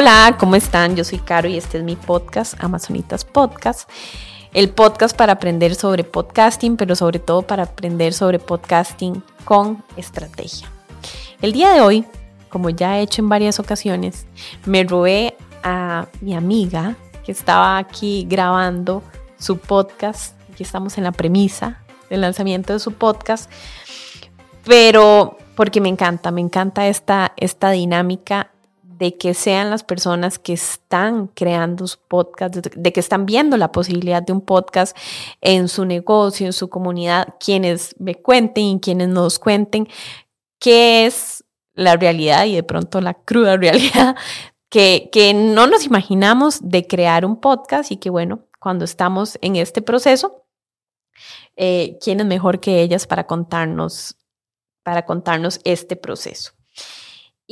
Hola, ¿cómo están? Yo soy Caro y este es mi podcast, Amazonitas Podcast. El podcast para aprender sobre podcasting, pero sobre todo para aprender sobre podcasting con estrategia. El día de hoy, como ya he hecho en varias ocasiones, me robé a mi amiga que estaba aquí grabando su podcast. Aquí estamos en la premisa del lanzamiento de su podcast. Pero porque me encanta, me encanta esta, esta dinámica de que sean las personas que están creando su podcast, de, que están viendo la posibilidad de un podcast en su negocio, en su comunidad, quienes me cuenten y quienes nos cuenten qué es la realidad y de pronto la cruda realidad que, que no nos imaginamos de crear un podcast y que bueno, cuando estamos en este proceso, eh, ¿quién es mejor que ellas para contarnos, para contarnos este proceso?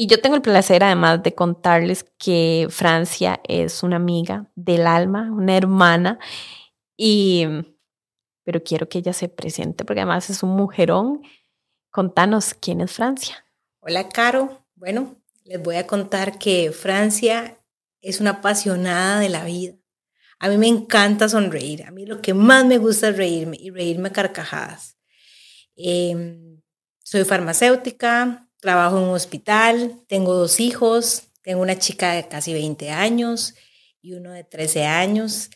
Y yo tengo el placer además de contarles que Francia es una amiga del alma, una hermana, y, pero quiero que ella se presente porque además es un mujerón. Contanos quién es Francia. Hola, Caro. Bueno, les voy a contar que Francia es una apasionada de la vida. A mí me encanta sonreír. A mí lo que más me gusta es reírme y reírme a carcajadas. Em, soy farmacéutica, Trabajo en un hospital, tengo dos hijos, tengo una chica de casi 20 años y uno de 13 años.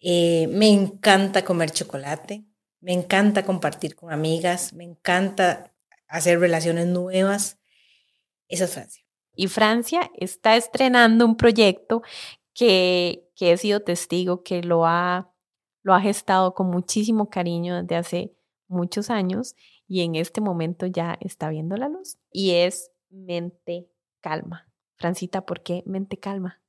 Eh, me encanta comer chocolate, me encanta compartir con amigas, me encanta hacer relaciones nuevas. Esa es Francia. Y Francia está estrenando un proyecto que, que he sido testigo, que lo ha, lo ha gestado con muchísimo cariño desde hace muchos años y en este momento ya está viendo la luz y es mente calma. Francita, ¿por qué mente calma?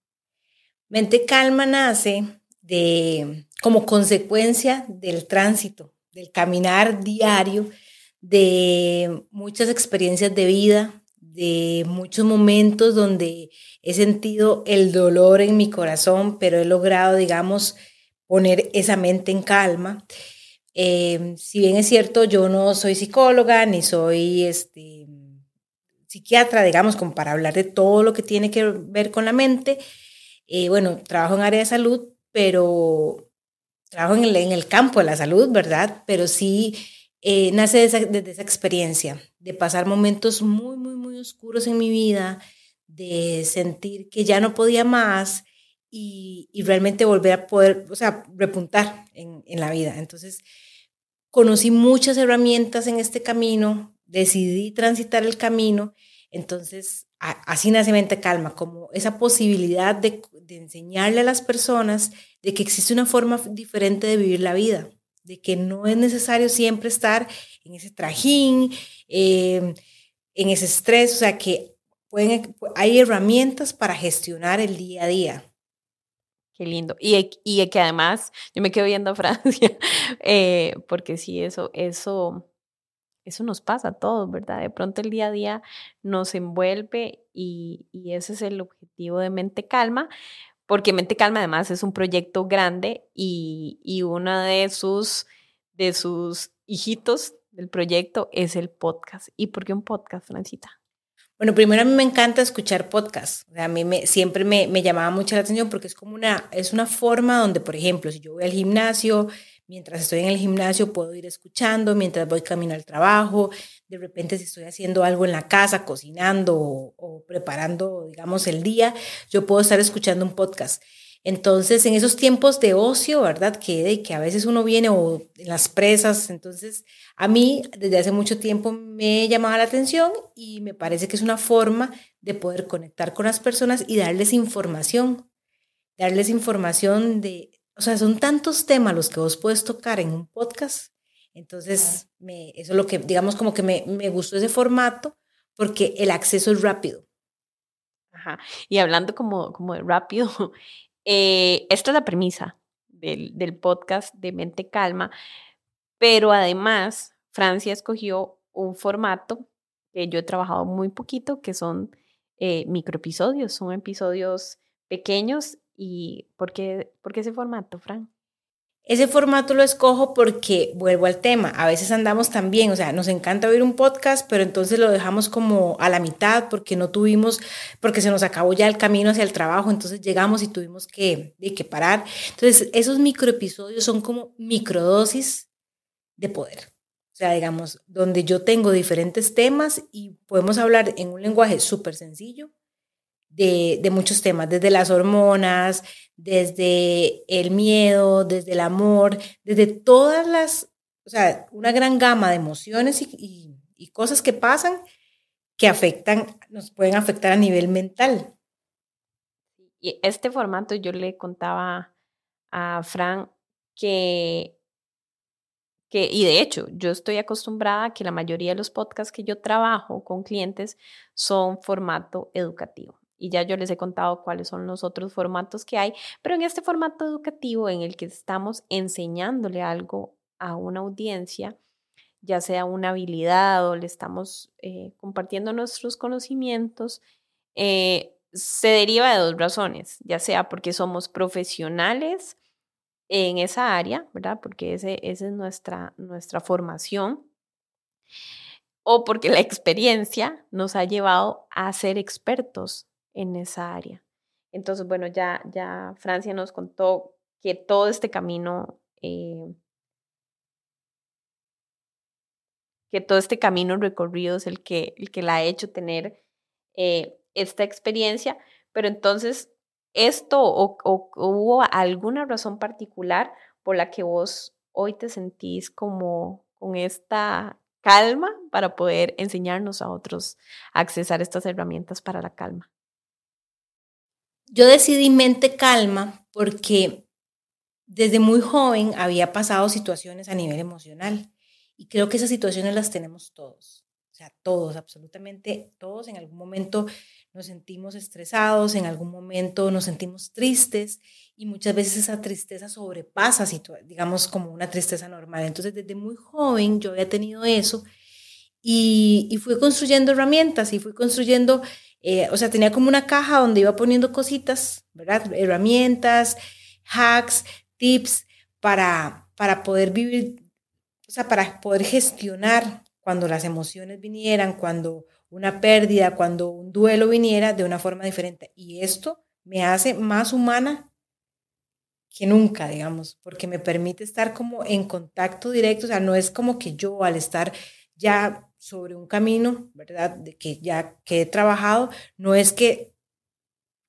Mente calma nace de como consecuencia del tránsito, del caminar diario, de muchas experiencias de vida, de muchos momentos donde he sentido el dolor en mi corazón, pero he logrado, digamos, poner esa mente en calma. Em, si bien es cierto, yo no soy psicóloga ni soy este, psiquiatra, digamos, como para hablar de todo lo que tiene que ver con la mente. Eh, bueno, trabajo en área de salud, pero trabajo en el, campo de la salud, ¿verdad? Pero sí eh, nace desde esa, experiencia, de pasar momentos muy, muy, muy oscuros en mi vida, de sentir que ya no podía más y, y realmente volver a poder, o sea, repuntar en, en la vida. Entonces, conocí muchas herramientas en este camino, decidí transitar el camino, entonces así nace Mente Calma, como esa posibilidad de, enseñarle a las personas de que existe una forma diferente de vivir la vida, de que no es necesario siempre estar en ese trajín, em, en ese estrés, o sea que pueden, hay herramientas para gestionar el día a día. Qué lindo. Y, y que además yo me quedo viendo a Francia, eh, porque sí, eso, eso, eso nos pasa a todos, ¿verdad? De pronto el día a día nos envuelve y, y ese es el objetivo de Mente Calma, porque Mente Calma además es un proyecto grande y, y uno de sus, de sus hijitos del proyecto es el podcast. ¿Y por qué un podcast, Francita? Bueno, primero a mí me encanta escuchar podcasts. a mí siempre me, llamaba mucho la atención porque es como una, es una forma donde, por ejemplo, si yo voy al gimnasio, mientras estoy en el gimnasio puedo ir escuchando, mientras voy camino al trabajo, de repente si estoy haciendo algo en la casa, cocinando o preparando, digamos, el día, yo puedo estar escuchando un podcast. Entonces, en esos tiempos de ocio, ¿verdad? Que, que a veces uno viene o en las presas, entonces a mí desde hace mucho tiempo me llamaba la atención y me parece que es una forma de poder conectar con las personas y darles información, darles información de, o sea, son tantos temas los que vos puedes tocar en un podcast. Entonces, me, eso es lo que, digamos, como que me, me gustó ese formato porque el acceso es rápido. Ajá. Y hablando como, como de rápido, Eh, esta es la premisa del, podcast de Mente Calma, pero además Francia escogió un formato que yo he trabajado muy poquito, que son eh, microepisodios, son episodios pequeños. ¿Y por qué, por qué ese formato, Fran? Ese formato lo escojo porque vuelvo al tema. A veces andamos también, o sea, nos encanta oír un podcast, pero entonces lo dejamos como a la mitad porque no tuvimos, porque se nos acabó ya el camino hacia el trabajo, entonces llegamos y tuvimos que, que parar. Entonces, esos microepisodios son como microdosis de poder. O sea, digamos, donde yo tengo diferentes temas y podemos hablar en un lenguaje súper sencillo de, muchos temas, desde las hormonas, desde el miedo, desde el amor, desde todas las, o sea, una gran gama de emociones y, y, cosas que pasan que afectan, nos pueden afectar a nivel mental. Y este formato yo le contaba a Fran que que, y de hecho, yo estoy acostumbrada a que la mayoría de los podcasts que yo trabajo con clientes son formato educativo y ya yo les he contado cuáles son los otros formatos que hay, pero en este formato educativo en el que estamos enseñándole algo a una audiencia, ya sea una habilidad o le estamos eh, compartiendo nuestros conocimientos, eh, se deriva de dos razones, ya sea porque somos profesionales en esa área, ¿verdad? Porque ese, esa es nuestra, nuestra formación, o porque la experiencia nos ha llevado a ser expertos en esa área. Entonces, bueno, ya, ya Francia nos contó que todo este camino, eh, que todo este camino recorrido es el que, el que la ha hecho tener eh, esta experiencia, pero entonces, ¿esto o, hubo alguna razón particular por la que vos hoy te sentís como con esta calma para poder enseñarnos a otros a accesar estas herramientas para la calma? Yo decidí mente calma porque desde muy joven había pasado situaciones a nivel emocional y creo que esas situaciones las tenemos todos. O sea, todos, absolutamente todos. En algún momento nos sentimos estresados, en algún momento nos sentimos tristes y muchas veces esa tristeza sobrepasa, digamos, como una tristeza normal. Entonces, desde muy joven yo había tenido eso y, y fui construyendo herramientas y fui construyendo eh, o sea, tenía como una caja donde iba poniendo cositas, ¿verdad? Herramientas, hacks, tips para, para poder vivir, o sea, para poder gestionar cuando las emociones vinieran, cuando una pérdida, cuando un duelo viniera de una forma diferente. Y esto me hace más humana que nunca, digamos, porque me permite estar como en contacto directo, o sea, no es como que yo al estar ya sobre un camino, ¿verdad? De que ya que he trabajado, no es que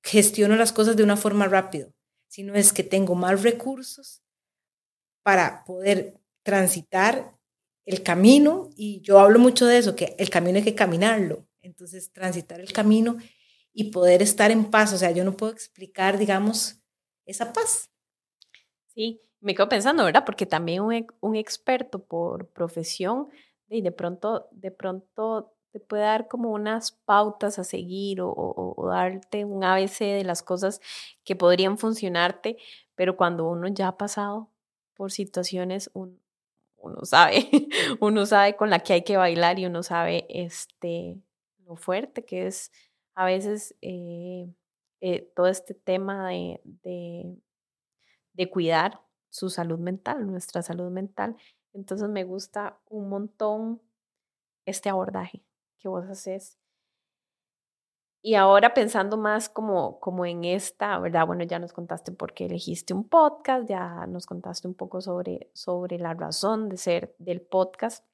gestiono las cosas de una forma rápida, sino es que tengo más recursos para poder transitar el camino y yo hablo mucho de eso, que el camino hay que caminarlo. Entonces, transitar el camino y poder estar en paz, o sea, yo no puedo explicar, digamos, esa paz. Sí, me quedo pensando, ¿verdad? Porque también un experto por profesión y de pronto, de pronto te puede dar como unas pautas a seguir o, darte un ABC de las cosas que podrían funcionarte, pero cuando uno ya ha pasado por situaciones, uno, sabe, uno sabe con la que hay que bailar y uno sabe este, lo fuerte que es a veces eh, eh, todo este tema de, de, de cuidar su salud mental, nuestra salud mental entonces me gusta un montón este abordaje que vos haces. Y ahora pensando más como, como en esta, ¿verdad? Bueno, ya nos contaste por qué elegiste un podcast, ya nos contaste un poco sobre, sobre la razón de ser del podcast.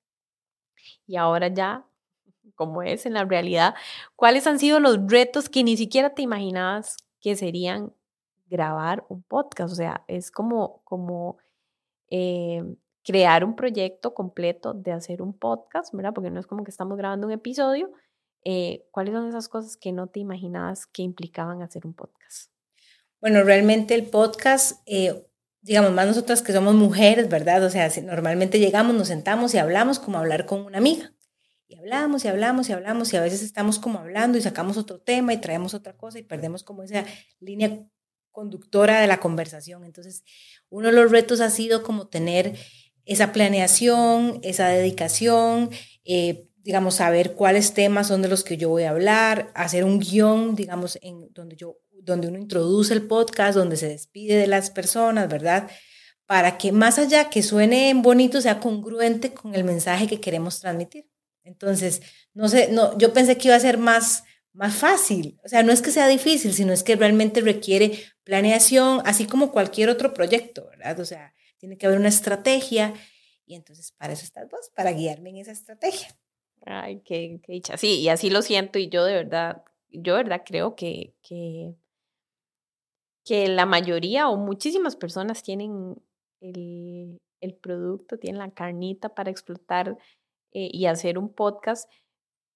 Y ahora ya, como es en la realidad, ¿cuáles han sido los retos que ni siquiera te imaginabas que serían grabar un podcast? O sea, es como, como eh, crear un proyecto completo de hacer un podcast, ¿verdad? Porque no es como que estamos grabando un episodio. Eh, ¿Cuáles son esas cosas que no te imaginabas que implicaban hacer un podcast? Bueno, realmente el podcast, eh, digamos, más nosotras que somos mujeres, ¿verdad? O sea, normalmente llegamos, nos sentamos y hablamos como hablar con una amiga. Y hablamos y hablamos y hablamos y a veces estamos como hablando y sacamos otro tema y traemos otra cosa y perdemos como esa línea conductora de la conversación. Entonces, uno de los retos ha sido como tener esa planeación, esa dedicación, eh, digamos, saber cuáles temas son de los que yo voy a hablar, hacer un guion, digamos, en donde, yo, donde uno introduce el podcast, donde se despide de las personas, ¿verdad? para que más allá que suene bonito, sea congruente con el mensaje que queremos transmitir. Entonces, no sé, no, yo pensé que iba a ser más, más fácil. O sea, no es que sea difícil, sino es que realmente requiere planeación, así como cualquier otro proyecto, ¿verdad? O sea, tiene que haber una estrategia y entonces para eso estás vos, para guiarme en esa estrategia. Ay, qué, qué dicha. Sí, y así lo siento y yo de verdad, yo verdad creo que, que, que la mayoría o muchísimas personas tienen el, el producto, tienen la carnita para explotar eh, y hacer un podcast,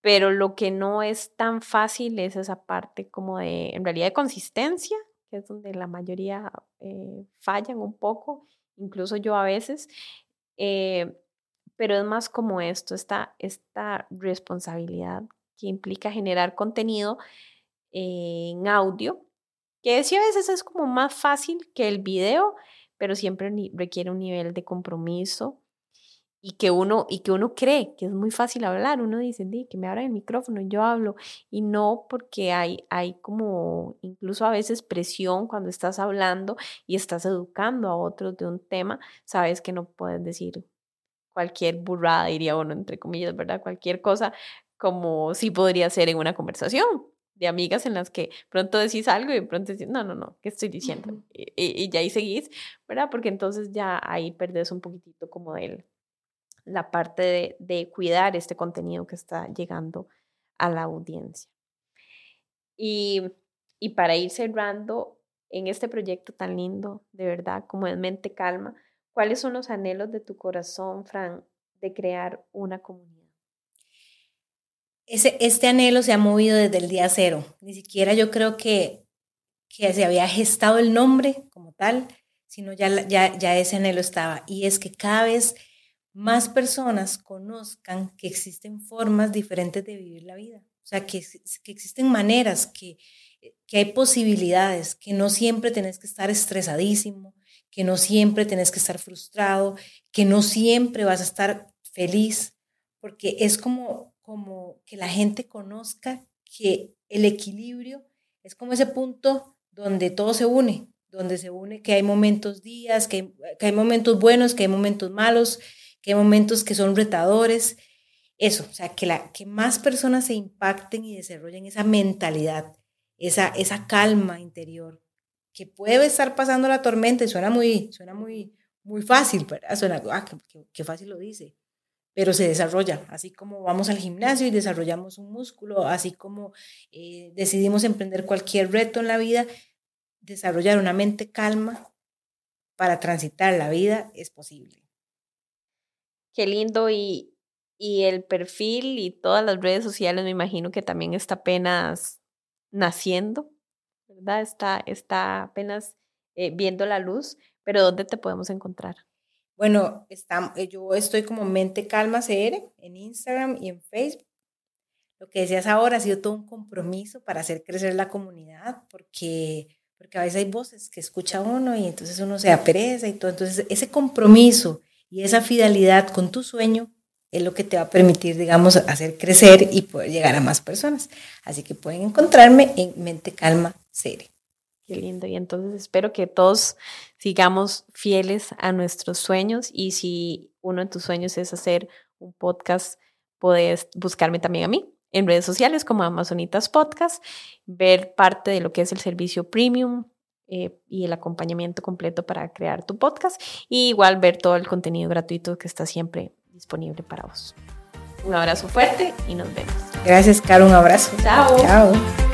pero lo que no es tan fácil es esa parte como de, en realidad, de consistencia, que es donde la mayoría eh, fallan un poco, incluso yo a veces, eh, pero es más como esto, esta, esta responsabilidad que implica generar contenido en audio, que sí a veces es como más fácil que el video, pero siempre requiere un nivel de compromiso y que uno y que uno cree que es muy fácil hablar, uno dice, Di, que me abran el micrófono y yo hablo y no porque hay hay como incluso a veces presión cuando estás hablando y estás educando a otros de un tema, sabes que no puedes decir cualquier burrada, diría uno entre comillas, ¿verdad? Cualquier cosa como sí podría ser en una conversación de amigas en las que pronto decís algo y pronto decís, no, no, no, ¿qué estoy diciendo? y, ya ahí seguís, ¿verdad? Porque entonces ya ahí perdés un poquitito como de la parte de, cuidar este contenido que está llegando a la audiencia. Y, y para ir cerrando en este proyecto tan lindo, de verdad, como es Mente Calma, ¿cuáles son los anhelos de tu corazón, Fran, de crear una comunidad? este anhelo se ha movido desde el día cero. Ni siquiera yo creo que, que se había gestado el nombre como tal, sino ya, ya, ya ese anhelo estaba. Y es que cada vez más personas conozcan que existen formas diferentes de vivir la vida. O sea, que, que existen maneras, que, que hay posibilidades, que no siempre tenés que estar estresadísimo, que no siempre tenés que estar frustrado, que no siempre vas a estar feliz, porque es como como que la gente conozca que el equilibrio es como ese punto donde todo se une, donde se une que hay momentos días, que hay, momentos buenos, que hay momentos malos, que hay momentos que son retadores. Eso, o sea, que, la, que más personas se impacten y desarrollen esa mentalidad, esa, esa calma interior, que puede estar pasando la tormenta y suena muy, suena muy, muy fácil, ¿verdad? Suena, ah, qué fácil lo dice pero se desarrolla, así como vamos al gimnasio y desarrollamos un músculo, así como eh, decidimos emprender cualquier reto en la vida, desarrollar una mente calma para transitar la vida es posible. Qué lindo y, y el perfil y todas las redes sociales me imagino que también está apenas naciendo, ¿verdad? Está, está apenas eh, viendo la luz, pero ¿dónde te podemos encontrar? Bueno, está, eh, yo estoy como Mente Calma CR en Instagram y en Facebook. Lo que decías ahora ha sido todo un compromiso para hacer crecer la comunidad, porque, porque a veces hay voces que escucha uno y entonces uno se apereza y todo. Entonces, ese compromiso y esa fidelidad con tu sueño es lo que te va a permitir, digamos, hacer crecer y poder llegar a más personas. Así que pueden encontrarme en Mente Calma CR. Qué lindo. Y entonces espero que todos sigamos fieles a nuestros sueños y si uno de tus sueños es hacer un podcast, puedes buscarme también a mí en redes sociales como Amazonitas Podcast, ver parte de lo que es el servicio premium eh, y el acompañamiento completo para crear tu podcast y igual ver todo el contenido gratuito que está siempre disponible para vos. Un abrazo fuerte y nos vemos. Gracias, Caro. Un abrazo. Chao. Chao.